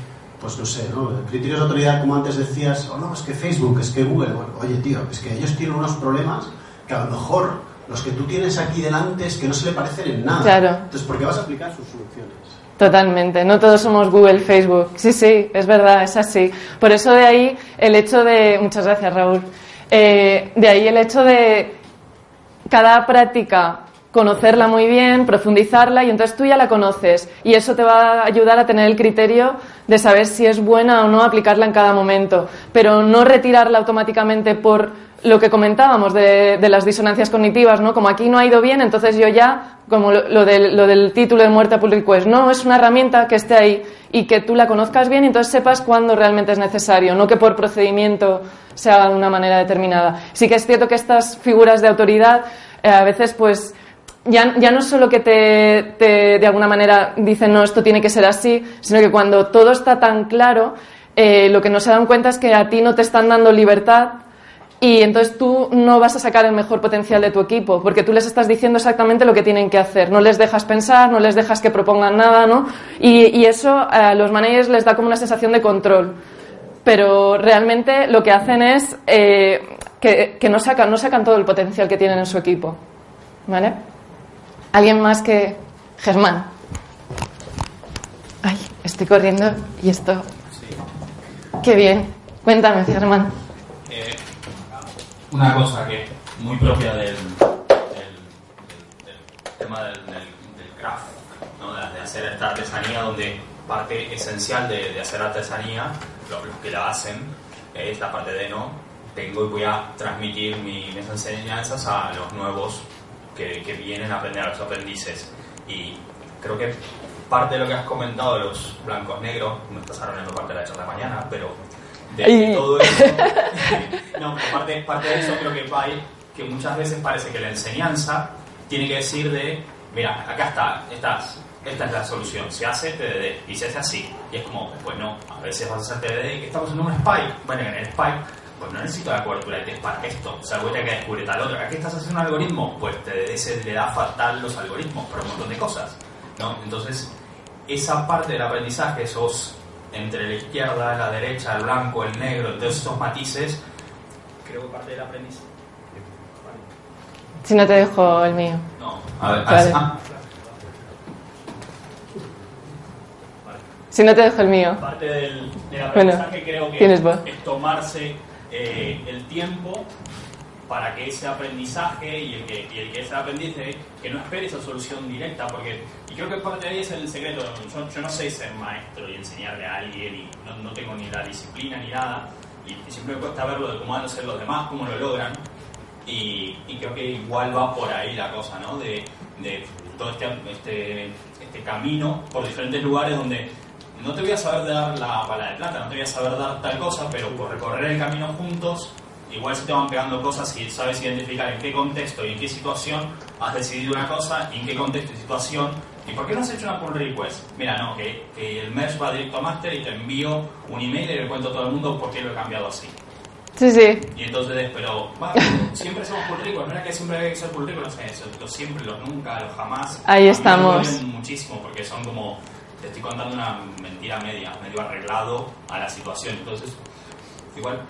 pues no sé, ¿no? criterios de autoridad, como antes decías, o no, es que Facebook, es que Google, bueno, oye tío, es que ellos tienen unos problemas que a lo mejor los que tú tienes aquí delante es que no se le parecen en nada. Claro. Entonces, ¿por qué vas a aplicar sus soluciones? Totalmente, no todos somos Google, Facebook. Sí, sí, es verdad, es así. Por eso de ahí el hecho de... Muchas gracias, Raúl. Eh, de ahí el hecho de cada práctica conocerla muy bien, profundizarla y entonces tú ya la conoces y eso te va a ayudar a tener el criterio de saber si es buena o no aplicarla en cada momento, pero no retirarla automáticamente por lo que comentábamos de, las disonancias cognitivas, ¿no? Como aquí no ha ido bien, entonces yo ya, como lo, del, lo del título de muerte a pull request, no, es una herramienta que esté ahí y que tú la conozcas bien y entonces sepas cuándo realmente es necesario, no que por procedimiento se haga de una manera determinada. Sí que es cierto que estas figuras de autoridad eh, a veces pues ya, ya no solo que te, te, de alguna manera dicen no, esto tiene que ser así, sino que cuando todo está tan claro, eh, lo que no se dan cuenta es que a ti no te están dando libertad y entonces tú no vas a sacar el mejor potencial de tu equipo, porque tú les estás diciendo exactamente lo que tienen que hacer. No les dejas pensar, no les dejas que propongan nada, ¿no? Y, y eso a los managers les da como una sensación de control. Pero realmente lo que hacen es eh, que, que no, sacan, no sacan todo el potencial que tienen en su equipo. ¿Vale? ¿Alguien más que Germán? Ay, estoy corriendo y esto. Qué bien. Cuéntame, Germán. Eh, una cosa que muy propia del, del, tema del, craft, ¿no? de, hacer esta artesanía, donde parte esencial de, hacer artesanía, los, los que la hacen, es la parte de no, tengo y voy a transmitir mi- mis enseñanzas a los nuevos que, que vienen a aprender, a los aprendices. Y creo que parte de lo que has comentado de los blancos negros, no estás arruinando parte de la charla de mañana, pero de, de todo eso. no, pero parte, parte de eso creo que va que muchas veces parece que la enseñanza tiene que decir de, mira, acá está, estás, esta es la solución, se hace TDD y se hace así. Y es como, pues no, a veces vas a hacer TDD y que estamos en un spike. Bueno, en el spike, pues no necesito la cobertura de test para esto, o sea, voy a que descubre tal otro. ¿Aquí estás haciendo un algoritmo? Pues TDD se le da fatal los algoritmos para un montón de cosas, ¿no? Entonces, esa parte del aprendizaje, esos entre la izquierda, la derecha, el blanco, el negro, todos esos matices, creo que parte del aprendizaje. Si no te dejo el mío. No, a ver, Vale. ah, Si no te dejo el mío. Parte del, del Bueno, creo que tienes voz. es tomarse eh, el tiempo para que ese aprendizaje y el que, y el que ese aprendizaje que no espere esa solución directa porque y creo que parte de ahí es el secreto yo, yo no sé ser maestro y enseñarle a alguien y no, no tengo ni la disciplina ni nada y, y siempre me cuesta verlo de cómo van a ser los demás cómo lo logran y, y creo que igual va por ahí la cosa ¿no? de, de todo este, este, este camino por diferentes lugares donde no te voy a saber dar la bala de plata, no te voy a saber dar tal cosa, pero por recorrer el camino juntos, igual se te van pegando cosas y sabes identificar en qué contexto y en qué situación has decidido una cosa, y en qué contexto y situación. ¿Y por qué no has hecho una pull request? Mira, no, que, que el merge va directo a master y te envío un email y le cuento a todo el mundo por qué lo he cambiado así. Sí, sí. Y entonces, pero va, siempre somos pull request, no era que siempre hay que ser pull request, no sé, los siempre, los nunca, los jamás. Ahí me estamos. muchísimo porque son como, te estoy contando una mentira media, medio arreglado a la situación. Entonces, igual,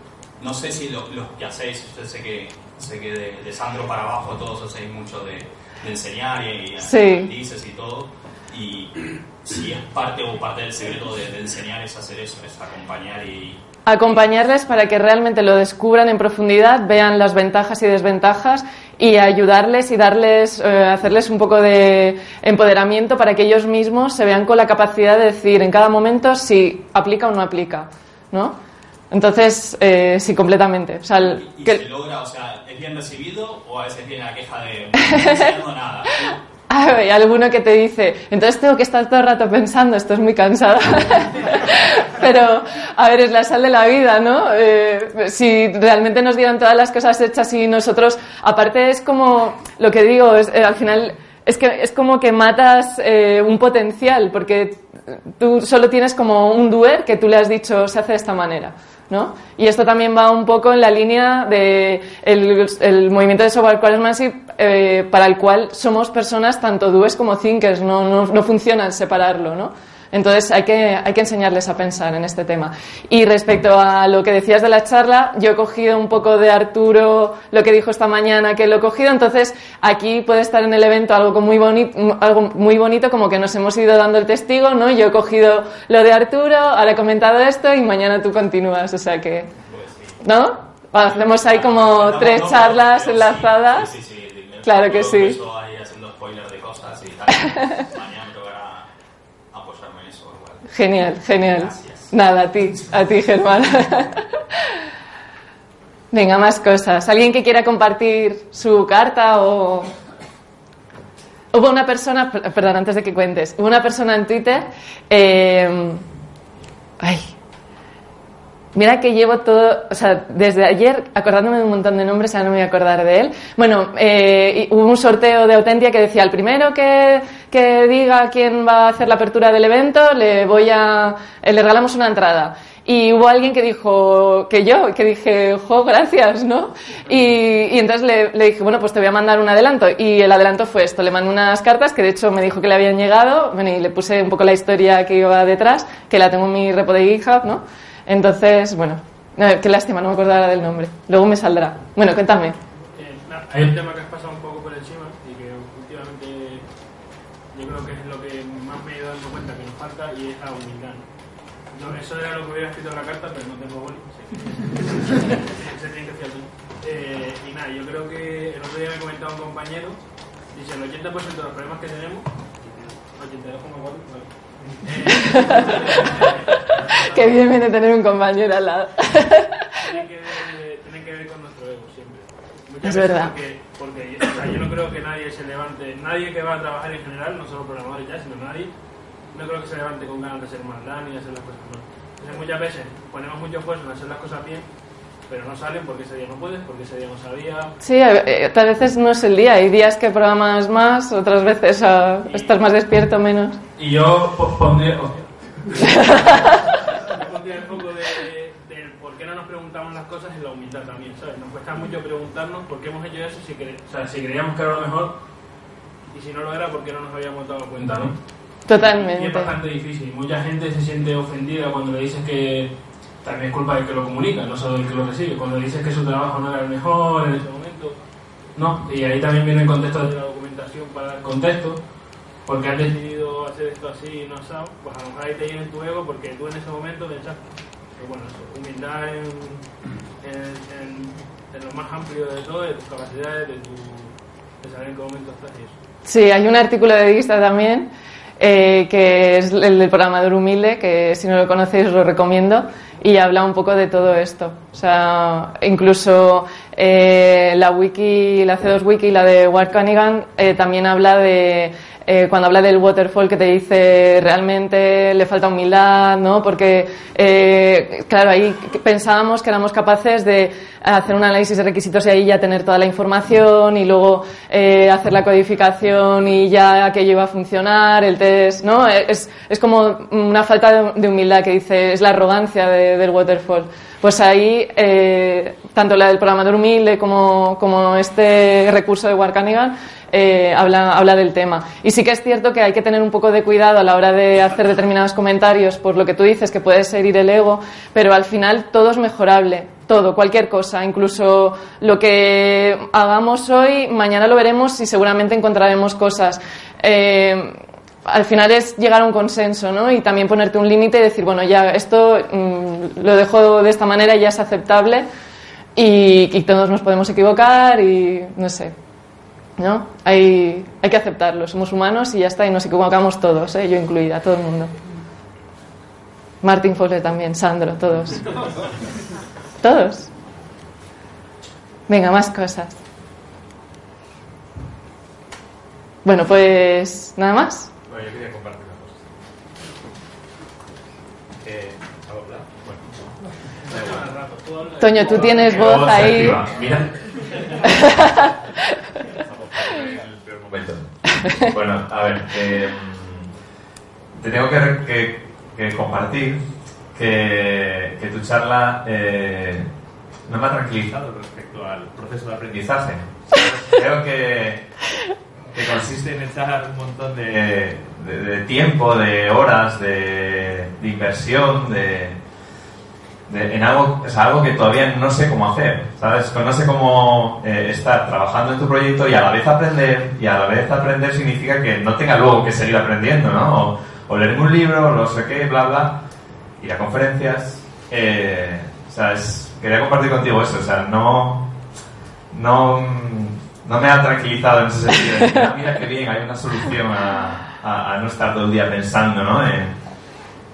no sé si lo, los que hacéis, yo sé que, sé que de, de Sandro para abajo todos hacéis mucho de, de enseñar y, y Sí. dices y todo. Y si es parte o parte del secreto de, de enseñar es hacer eso, es acompañar y, Acompañarles para que realmente lo descubran en profundidad, vean las ventajas y desventajas y ayudarles y darles, eh, hacerles un poco de empoderamiento para que ellos mismos se vean con la capacidad de decir en cada momento si aplica o no aplica, ¿no? Entonces, eh, sí, completamente. O sea, el- y, y que- se logra, o sea, ¿es bien recibido o a veces viene la queja de no nada? Hay alguno que te dice, entonces tengo que estar todo el rato pensando, esto es muy cansado. Pero, a ver, es la sal de la vida, ¿no? Eh, si realmente nos dieran todas las cosas hechas y nosotros, aparte es como, lo que digo, es, eh, al final, es que es como que matas eh, un potencial, porque tú solo tienes como un doer que tú le has dicho se hace de esta manera. ¿no? Y esto también va un poco en la línea de el, movimiento de software quality eh, para el cual somos personas tanto doers como thinkers, no, no, no funciona el separarlo, ¿no? Entonces hay que, hay que enseñarles a pensar en este tema. Y respecto a lo que decías de la charla, yo he cogido un poco de Arturo, lo que dijo esta mañana, que lo he cogido, entonces aquí puede estar en el evento algo muy, bonito, algo muy bonito, como que nos hemos ido dando el testigo, ¿no? Yo he cogido lo de Arturo, ahora he comentado esto y mañana tú continúas, o sea que... ¿No? Hacemos ahí como tres charlas enlazadas. Sí, sí, Claro que sí. ahí haciendo spoiler de cosas y tal. Mañana me tocará apoyarme en eso igual. Genial, genial. Gracias. Nada, a ti, a ti, Germán. Venga, más cosas. ¿Alguien que quiera compartir su carta o...? Hubo una persona, per- perdón, antes de que cuentes, hubo una persona en Twitter, eh, ay, Mira que llevo todo, o sea, desde ayer acordándome de un montón de nombres, ahora no me voy a acordar de él. Bueno, eh, hubo un sorteo de Autentia que decía, el primero que, que diga quién va a hacer la apertura del evento, le voy a, eh, le regalamos una entrada. Y hubo alguien que dijo que yo, que dije, jo, gracias, ¿no? Y, y entonces le, le dije, bueno, pues te voy a mandar un adelanto. Y el adelanto fue esto, le mandé unas cartas que de hecho me dijo que le habían llegado, bueno, y le puse un poco la historia que iba detrás, que la tengo en mi repo de GitHub, ¿no? Entonces, bueno, no, qué lástima, no me acuerdo ahora del nombre. Luego me saldrá. Bueno, cuéntame. Eh, na- hay un tema que has pasado un poco por encima y que últimamente yo creo que es lo que más me he ido dando cuenta que nos falta y es la humildad. ¿no? No, eso era lo que hubiera escrito en la carta, pero no tengo boli. Se tiene que hacer. Eh, y nada, yo creo que el otro día me comentaba un compañero, dice el 80% de los problemas que tenemos, 82,4, vale. Eh, Qué bien viene tener un compañero al lado. tiene que, ver, tiene que ver con nuestro ego siempre. Muchas Es verdad. Porque, porque o sea, yo no creo que nadie se levante, nadie que va a trabajar en general, no solo programadores ya, sino nadie, no creo que se levante con ganas de ser más y hacer las cosas mal. Entonces muchas veces ponemos mucho esfuerzo en hacer las cosas bien pero no salen porque ese día no puedes, porque ese día no sabía. Sí, eh, a veces no es el día. Hay días que programas más, otras veces uh, Y- estás más despierto, menos. Y yo po- pondría, pondría el foco de, de por qué no nos preguntamos las cosas en la humildad también, ¿sabes? Nos cuesta mucho preguntarnos por qué hemos hecho eso si, cre- o sea, si creíamos que era lo mejor y si no lo era, por qué no nos habíamos dado cuenta, ¿no? Y es Totalmente. bastante difícil. Mucha gente se siente ofendida cuando le dices que también es culpa del que lo comunica, no solo del que lo recibe. Cuando dices que su trabajo no era el mejor en ese momento. No, y ahí también viene el contexto de la documentación para dar contexto. Porque has decidido hacer esto así y no así, pues a lo mejor ahí te llena tu ego porque tú en ese momento pensaste. Pero bueno, eso, humildad en, en, en- en lo más amplio de todo, de tus capacidades, de, tu, de saber en qué momento estás y eso. Sí, hay un artículo de Vista también, eh, que es el del programador humilde, que si no lo conocéis lo recomiendo, y habla un poco de todo esto. O sea, incluso eh, la wiki, la C2 Wiki, la de Ward Cunningham, eh, también habla de eh, cuando habla del waterfall que te dice realmente le falta humildad, ¿no? Porque, eh, claro, ahí pensábamos que éramos capaces de hacer un análisis de requisitos y ahí ya tener toda la información y luego eh, hacer la codificación y ya aquello iba a funcionar, el test, ¿no? Es, es como una falta de, humildad que dice, es la arrogancia de- del waterfall. Pues ahí, eh, tanto la del programador humilde como, este recurso de Warcanigan eh, habla, habla del tema. Y sí que es cierto que hay que tener un poco de cuidado a la hora de hacer determinados comentarios por lo que tú dices, que puede herir el ego, pero al final todo es mejorable. Todo, cualquier cosa, incluso lo que hagamos hoy, mañana lo veremos y seguramente encontraremos cosas. Eh, al final es llegar a un consenso, ¿no? Y también ponerte un límite y decir, bueno, ya esto mm, lo dejo de esta manera ya es aceptable y, todos nos podemos equivocar y no sé, ¿no? Hay, hay que aceptarlo, somos humanos y ya está, y nos equivocamos todos, ¿eh? yo incluida, todo el mundo. Martín Fosle también, Sandro, todos. Todos. Venga, más cosas. Bueno, pues nada más. Bueno, yo quería compartir una cosa. Eh. Bueno, igual. Toño, tú tienes voz Voz ahí. activa. Mira. el peor momento. Bueno, a ver, eh, te tengo que, que- que compartir que, que tu charla eh, no me ha tranquilizado respecto al proceso de aprendizaje. Creo que, que consiste en echar un montón de, de- de tiempo, de horas, de, de inversión, de, en algo, o sea, algo que todavía no sé cómo hacer, ¿sabes? No sé cómo eh, estar trabajando en tu proyecto y a la vez aprender, y a la vez aprender significa que no tenga luego que seguir aprendiendo, ¿no? O, o leerme un libro, o no sé qué, bla, bla, ir a conferencias, eh, o sea, quería compartir contigo eso, o sea, no, no, no me ha tranquilizado en ese sentido, de decir, "Ah, mira qué bien, hay una solución a, a- no estar todo el día pensando, ¿no?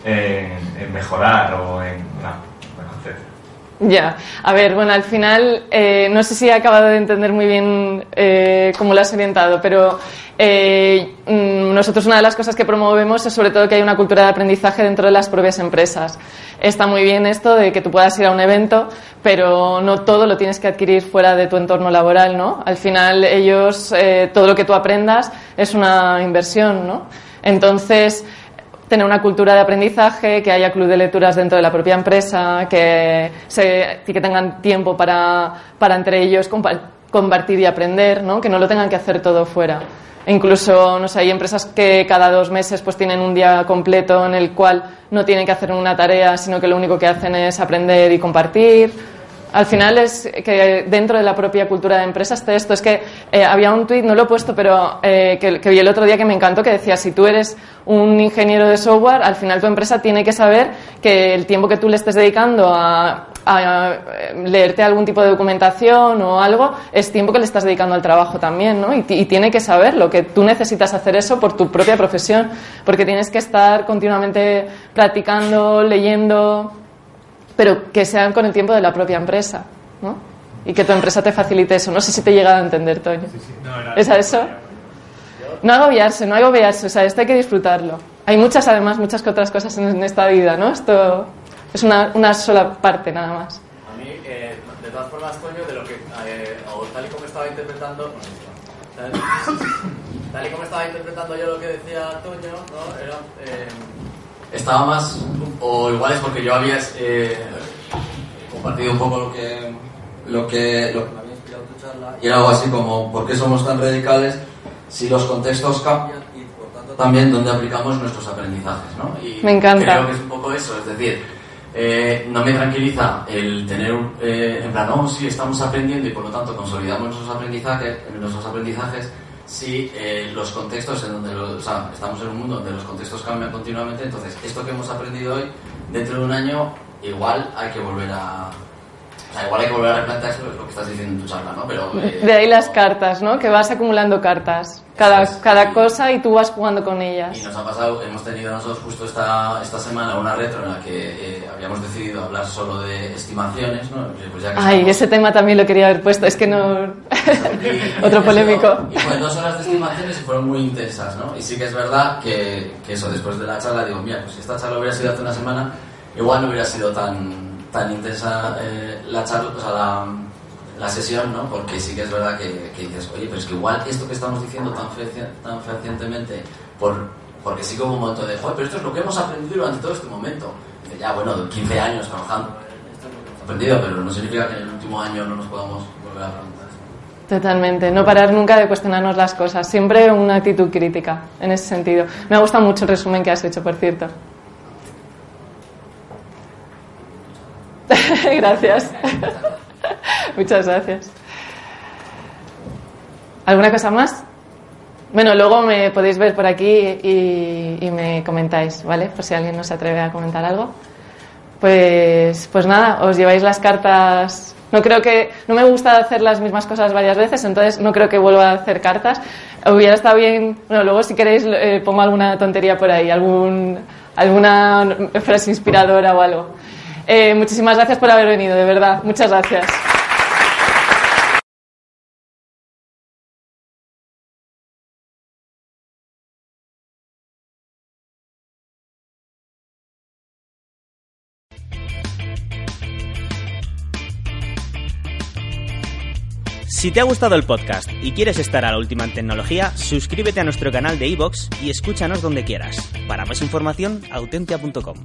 En, mejorar o en, no. Ya, a ver, bueno, al final eh, no sé si he acabado de entender muy bien eh, cómo lo has orientado, pero eh, mm, nosotros una de las cosas que promovemos es sobre todo que hay una cultura de aprendizaje dentro de las propias empresas. Está muy bien esto de que tú puedas ir a un evento, pero no todo lo tienes que adquirir fuera de tu entorno laboral, ¿no? Al final ellos, eh, todo lo que tú aprendas es una inversión, ¿no? Entonces, tener una cultura de aprendizaje, que haya club de lecturas dentro de la propia empresa, que, se, tengan tiempo para, para entre ellos compa- compartir y aprender, ¿no? que no lo tengan que hacer todo fuera. Incluso, no sé, hay empresas que cada dos meses pues tienen un día completo en el cual no tienen que hacer una tarea, sino que lo único que hacen es aprender y compartir. Al final es que dentro de la propia cultura de empresa esté esto. Es que eh, había un tuit, no lo he puesto, pero eh, que, que vi el otro día que me encantó, que decía, si tú eres un ingeniero de software, al final tu empresa tiene que saber que el tiempo que tú le estés dedicando a, a, eh, leerte algún tipo de documentación o algo, es tiempo que le estás dedicando al trabajo también, ¿no? Y, ti- y tiene que saberlo, que tú necesitas hacer eso por tu propia profesión, porque tienes que estar continuamente practicando, leyendo, pero que sean con el tiempo de la propia empresa, ¿no? Y que tu empresa te facilite eso. No sé si te llega a entender, Toño. ¿Es a eso? No agobiarse, no agobiarse, o sea, esto hay que disfrutarlo. Hay muchas, además, muchas que otras cosas en, en esta vida, ¿no? Esto es una, una sola parte nada más. A mí, eh, más, Toño, de lo que, eh, o tal y como estaba interpretando, tal, tal y como estaba interpretando yo lo que decía Toño, ¿no? Era, eh, estaba más, o igual es porque yo había eh, compartido un poco lo que, lo que, lo que me había inspirado tu charla, y era algo así como, ¿por qué somos tan radicales si los contextos cambian y por tanto también dónde aplicamos nuestros aprendizajes, ¿no? Y Me encanta. Creo que es un poco eso, es decir, eh, no me tranquiliza el tener, eh, en plan, no, sí, estamos aprendiendo y por lo tanto consolidamos nuestros aprendizajes, nuestros aprendizajes si eh, los contextos en donde, lo- o sea, estamos en un mundo donde los contextos cambian continuamente, entonces esto que hemos aprendido hoy, dentro de un año, igual hay que volver a... O sea, igual hay que volver a lo que estás diciendo en tu charla, ¿no? Pero, eh, De ahí las cartas, ¿no? Que vas acumulando cartas. Cada, es. cada cosa y tú vas jugando con ellas. Y nos ha pasado, hemos tenido nosotros justo esta, esta semana una retro en la que eh, habíamos decidido hablar solo de estimaciones, ¿no? Pues ya que Ay, estamos- ese tema también lo quería haber puesto. Es que no... Y- Otro y polémico. Y fue dos horas de estimaciones y fueron muy intensas, ¿no? Y sí que es verdad que, que eso, después de la charla, digo, mira, pues si esta charla hubiera sido hace una semana, igual no hubiera sido tan, tan intensa eh, la charla, o sea, la, sesión, ¿no? Porque sí que es verdad que, dices, oye, pero es que igual esto que estamos diciendo tan, fecia- tan fehacientemente, por, porque sí que hubo un momento de, joder, pero esto es lo que hemos aprendido durante todo este momento. Dice, ya, bueno, 15 años trabajando, aprendido, pero no significa que en el último año no nos podamos volver a preguntar. Totalmente. No parar nunca de cuestionarnos las cosas. Siempre una actitud crítica, en ese sentido. Me ha gustado mucho el resumen que has hecho, por cierto. gracias. Muchas gracias. ¿Alguna cosa más? Bueno, luego me podéis ver por aquí y, y me comentáis, ¿vale? Por si alguien no se atreve a comentar algo. Pues, pues nada, os lleváis las cartas. No creo que. No me gusta hacer las mismas cosas varias veces, entonces no creo que vuelva a hacer cartas. Hubiera estado bien. Bueno, luego si queréis eh, pongo alguna tontería por ahí, algún, alguna frase inspiradora o algo. Eh, muchísimas gracias por haber venido, de verdad. Muchas gracias. Si te ha gustado el podcast y quieres estar a la última en tecnología, suscríbete a nuestro canal de iVoox y escúchanos donde quieras. Para más información, autentia.com.